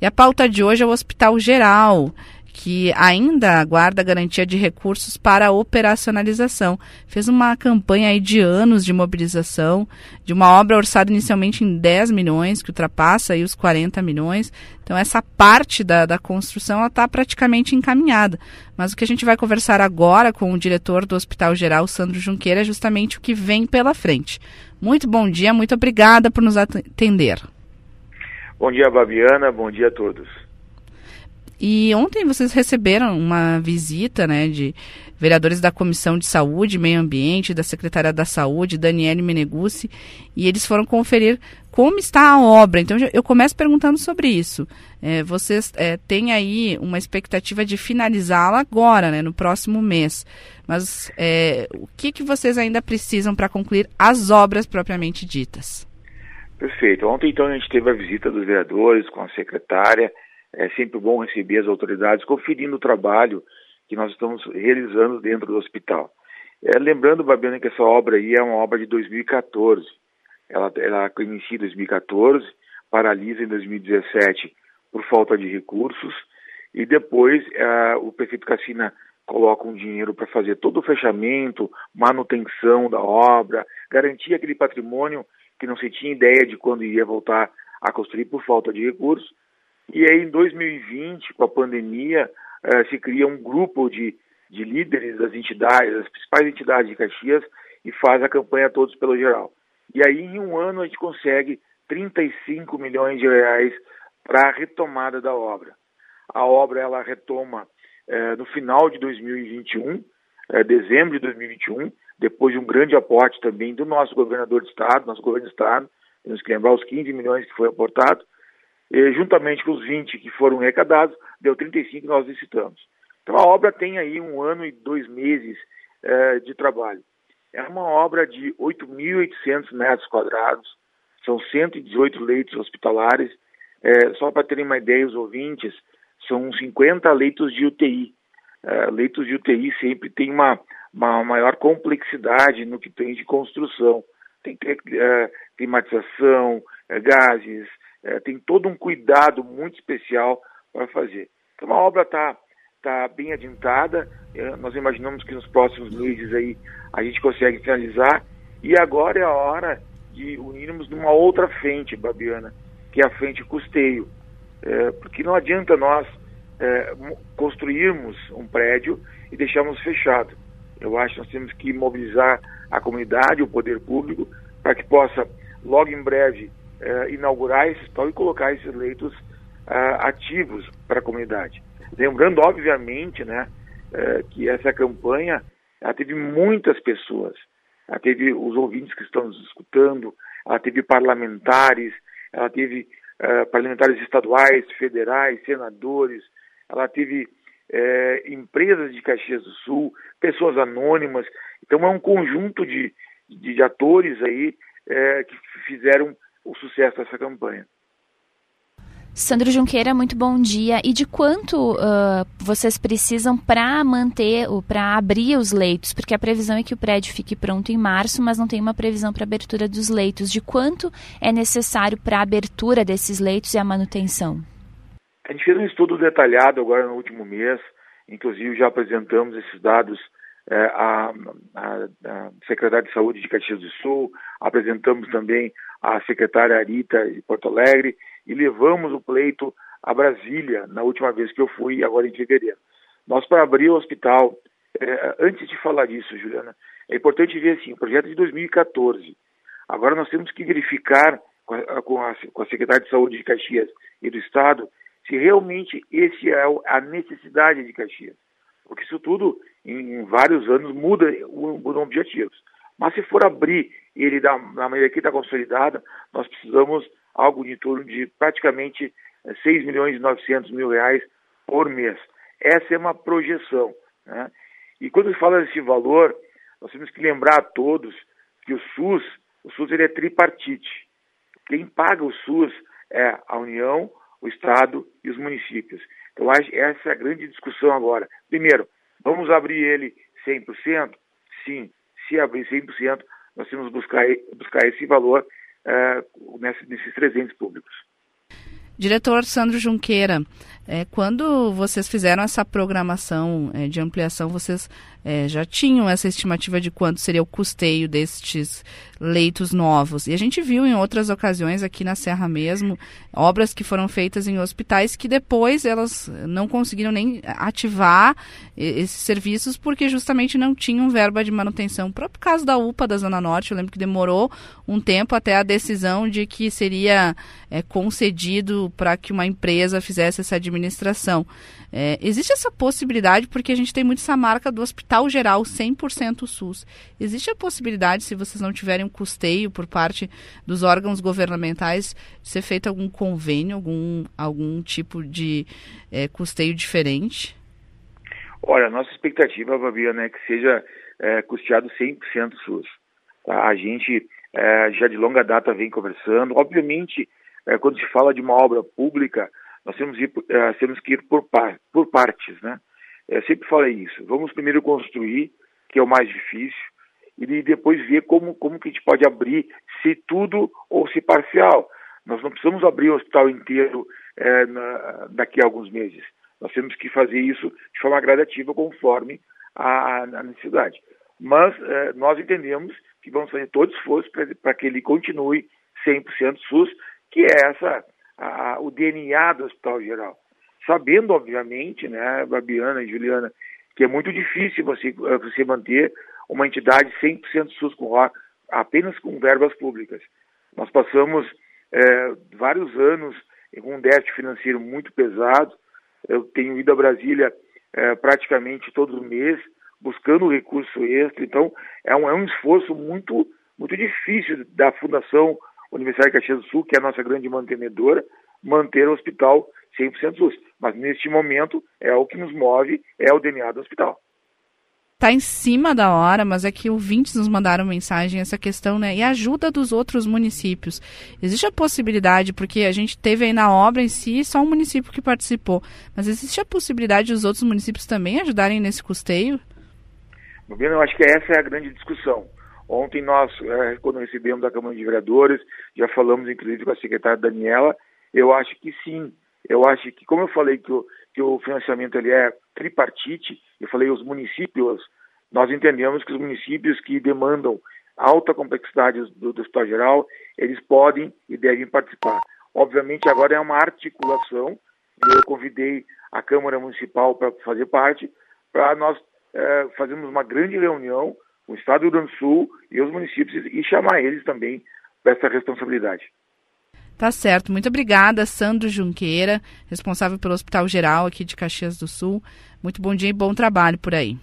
E a pauta de hoje é o Hospital Geral, que ainda aguarda garantia de recursos para a operacionalização. Fez uma campanha aí de anos de mobilização, de uma obra orçada inicialmente em 10 milhões, que ultrapassa aí os 40 milhões. Então, essa parte da, da construção está praticamente encaminhada. Mas o que a gente vai conversar agora com o diretor do Hospital Geral, Sandro Junqueira, é justamente o que vem pela frente. Muito bom dia, muito obrigada por nos atender. Bom dia, Babiana, bom dia a todos. E ontem vocês receberam uma visita né, de vereadores da Comissão de Saúde e Meio Ambiente, da Secretaria da Saúde, Daniele Meneguzzi, e eles foram conferir como está a obra. Então eu começo perguntando sobre isso. É, vocês é, têm aí uma expectativa de finalizá-la agora, né, no próximo mês. Mas é, o que, que vocês ainda precisam para concluir as obras propriamente ditas? Perfeito. Ontem, então, a gente teve a visita dos vereadores com a secretária é sempre bom receber as autoridades conferindo o trabalho que nós estamos realizando dentro do hospital. É, lembrando, Babiana, que essa obra aí é uma obra de 2014. Ela, ela inicia em 2014, paralisa em 2017 por falta de recursos, e depois é, o prefeito Cassina coloca um dinheiro para fazer todo o fechamento, manutenção da obra, garantir aquele patrimônio que não se tinha ideia de quando ia voltar a construir por falta de recursos, e aí, em 2020, com a pandemia, uh, se cria um grupo de, de líderes das entidades, das principais entidades de Caxias, e faz a campanha Todos pelo Geral. E aí, em um ano, a gente consegue 35 milhões de reais para a retomada da obra. A obra ela retoma uh, no final de 2021, uh, eh, dezembro de 2021, depois de um grande aporte também do nosso governador de estado, nosso governo de estado, temos que lembrar os 15 milhões que foi aportado, e, juntamente com os 20 que foram arrecadados, deu 35 que nós licitamos. Então a obra tem aí um ano e dois meses é, de trabalho. É uma obra de 8.800 metros quadrados, são 118 leitos hospitalares. É, só para terem uma ideia, os ouvintes, são 50 leitos de UTI. É, leitos de UTI sempre tem uma, uma maior complexidade no que tem de construção. Tem que é, climatização, é, gases, é, tem todo um cuidado muito especial para fazer. Então a obra está tá bem adiantada, é, nós imaginamos que nos próximos meses aí a gente consegue finalizar e agora é a hora de unirmos numa outra frente, Babiana, que é a frente custeio, é, porque não adianta nós é, construirmos um prédio e deixarmos fechado. Eu acho que nós temos que mobilizar a comunidade, o poder público, para que possa, logo em breve, uh, inaugurar esse hospital e colocar esses leitos uh, ativos para a comunidade. Lembrando, obviamente, né, uh, que essa campanha ela teve muitas pessoas, ela teve os ouvintes que estão nos escutando, ela teve parlamentares, ela teve parlamentares estaduais, federais, senadores, ela teve empresas de Caxias do Sul, pessoas anônimas. Então é um conjunto de, de, de atores aí que fizeram o sucesso dessa campanha. Sandro Junqueira, muito bom dia. E de quanto uh, vocês precisam para manter, para abrir os leitos? Porque a previsão é que o prédio fique pronto em março, mas não tem uma previsão para abertura dos leitos. De quanto é necessário para a abertura desses leitos e a manutenção? A gente fez um estudo detalhado agora no último mês, inclusive já apresentamos esses dados é, à, à, Secretaria de Saúde de Caxias do Sul, apresentamos também à secretária Arita de Porto Alegre e levamos o pleito a Brasília na última vez que eu fui, agora em fevereiro. Nós, para abrir o hospital, é, antes de falar disso, Juliana, é importante ver assim, o projeto de 2014. Agora nós temos que verificar com a, com a, com a Secretaria de Saúde de Caxias e do Estado se realmente esse é a necessidade de Caxias. Porque isso tudo, em, vários anos, muda, mudam objetivos. Mas se for abrir ele da, da maneira que está consolidada, nós precisamos algo em torno de praticamente 6 eh, milhões e 900 mil reais por mês. Essa é uma projeção. Né? E quando se fala desse valor, nós temos que lembrar a todos que o SUS, o SUS ele é tripartite. Quem paga o SUS é a União, o Estado e os municípios. Então, essa é a grande discussão agora. Primeiro, vamos abrir ele 100%? Sim. Se abrir 100%, nós temos que buscar, buscar esse valor uh, nesses 300 públicos. Diretor Sandro Junqueira, é, quando vocês fizeram essa programação é, de ampliação, vocês é, já tinham essa estimativa de quanto seria o custeio destes leitos novos. E a gente viu em outras ocasiões aqui na Serra mesmo, obras que foram feitas em hospitais que depois elas não conseguiram nem ativar esses serviços porque justamente não tinham verba de manutenção. O próprio caso da UPA da Zona Norte, eu lembro que demorou um tempo até a decisão de que seria é, concedido para que uma empresa fizesse essa administração. É, existe essa possibilidade porque a gente tem muito essa marca do hospital geral 100% SUS. Existe a possibilidade, se vocês não tiverem um custeio por parte dos órgãos governamentais, de ser feito algum convênio, algum, algum tipo de é, custeio diferente? Olha, nossa expectativa, Fabiana, é que seja é, custeado 100% SUS. Tá? A gente é, já de longa data vem conversando. Obviamente, é, quando se fala de uma obra pública, nós temos, ir, é, temos que ir por, par, por partes, né? Eu sempre falei isso. Vamos primeiro construir, que é o mais difícil, e depois ver como, como que a gente pode abrir, se tudo ou se parcial. Nós não precisamos abrir o hospital inteiro é, na, daqui a alguns meses. Nós temos que fazer isso de forma gradativa, conforme a, a necessidade. Mas é, nós entendemos que vamos fazer todo esforço para que ele continue 100% SUS, que é essa a, o DNA do Hospital Geral. Sabendo, obviamente, né, Babiana e Juliana, que é muito difícil você, eh, você manter uma entidade 100% SUS com apenas com verbas públicas. Nós passamos é, vários anos com um déficit financeiro muito pesado. Eu tenho ido a Brasília é, praticamente todo mês buscando recurso extra. Então, é um, é um esforço muito, muito difícil da Fundação Universidade de Caxias do Sul, que é a nossa grande mantenedora, manter o hospital 100% SUS. Mas neste momento é o que nos move, é o DNA do hospital. Está em cima da hora, mas é que ouvintes nos mandaram mensagem essa questão, né? E ajuda dos outros municípios. Existe a possibilidade, porque a gente teve aí na obra em si só um município que participou, mas existe a possibilidade dos outros municípios também ajudarem nesse custeio? Eu acho que essa é a grande discussão. Ontem nós, é, quando recebemos a Câmara de Vereadores, já falamos inclusive com a secretária Daniela, eu acho que sim. Eu acho que, como eu falei que o, que o financiamento ele é tripartite, eu falei os municípios, nós entendemos que os municípios que demandam alta complexidade do, do Geral, eles podem e devem participar. Obviamente agora é uma articulação, eu convidei a Câmara Municipal para fazer parte, para nós é, fazermos uma grande reunião o Estado do Rio Grande do Sul e os municípios e chamar eles também para essa responsabilidade. Tá certo. Muito obrigada, Sandro Junqueira, responsável pelo Hospital Geral aqui de Caxias do Sul. Muito bom dia e bom trabalho por aí.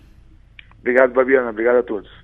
Obrigado, Babiana. Obrigado a todos.